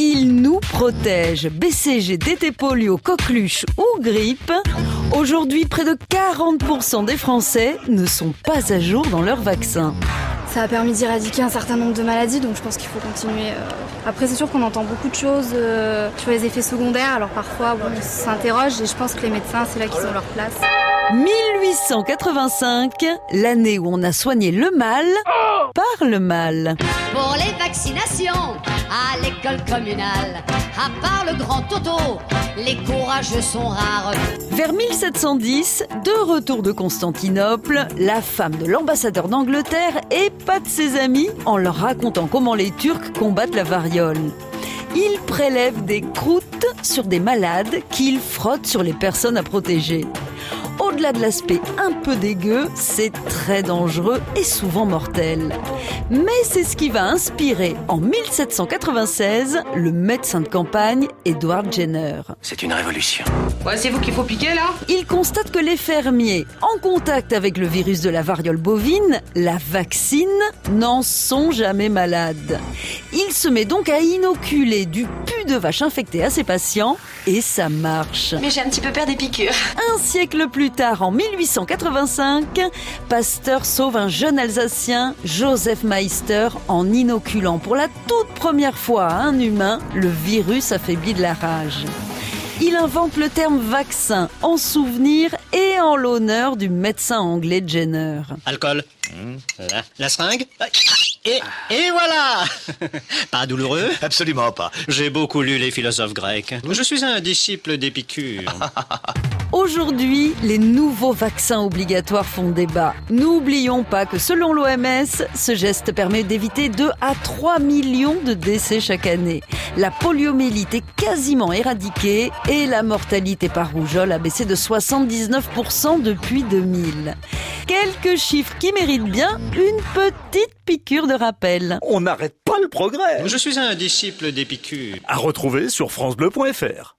Il nous protège. BCG, DT polio, coqueluche ou grippe. Aujourd'hui, près de 40% des Français ne sont pas à jour dans leur vaccin. Ça a permis d'éradiquer un certain nombre de maladies, donc je pense qu'il faut continuer. euh. Après, c'est sûr qu'on entend beaucoup de choses euh, sur les effets secondaires, alors parfois bon, on s'interroge et je pense que les médecins, c'est là qu'ils ont leur place. 1885, l'année où on a soigné le mal par le mal. Pour les vaccinations à l'école communale, à part le grand Toto, les courageux sont rares. Vers 1710, de retour de Constantinople, la femme de l'ambassadeur d'Angleterre épate ses amis en leur racontant comment les Turcs combattent la variole. Il prélève des croûtes sur des malades qu'il frotte sur les personnes à protéger. Au-delà de l'aspect un peu dégueu, c'est très dangereux et souvent mortel. Mais c'est ce qui va inspirer en 1796 le médecin de campagne Edward Jenner. C'est une révolution. Ouais, c'est vous qu'il faut piquer là? Il constate que les fermiers, en contact avec le virus de la variole bovine, la vaccine, n'en sont jamais malades. Il se met donc à inoculer du pu de vache infecté à ses patients et ça marche. Mais j'ai un petit peu peur des piqûres. Un siècle plus tard, en 1885, Pasteur sauve un jeune Alsacien, Joseph Meister, en inoculant pour la toute première fois à un humain le virus affaibli de la rage. Il invente le terme vaccin en souvenir et en l'honneur du médecin anglais Jenner. Alcool. La, la seringue. Et, et voilà Pas douloureux Absolument pas. J'ai beaucoup lu les philosophes grecs. Je suis un disciple d'Épicure. Aujourd'hui, les nouveaux vaccins obligatoires font débat. N'oublions pas que selon l'OMS, ce geste permet d'éviter 2 à 3 millions de décès chaque année. La poliomyélite est quasiment éradiquée et la mortalité par rougeole a baissé de 79% depuis 2000. Quelques chiffres qui méritent bien une petite piqûre de rappel. On n'arrête pas le progrès. Je suis un disciple d'Épicure. À retrouver sur francebleu.fr.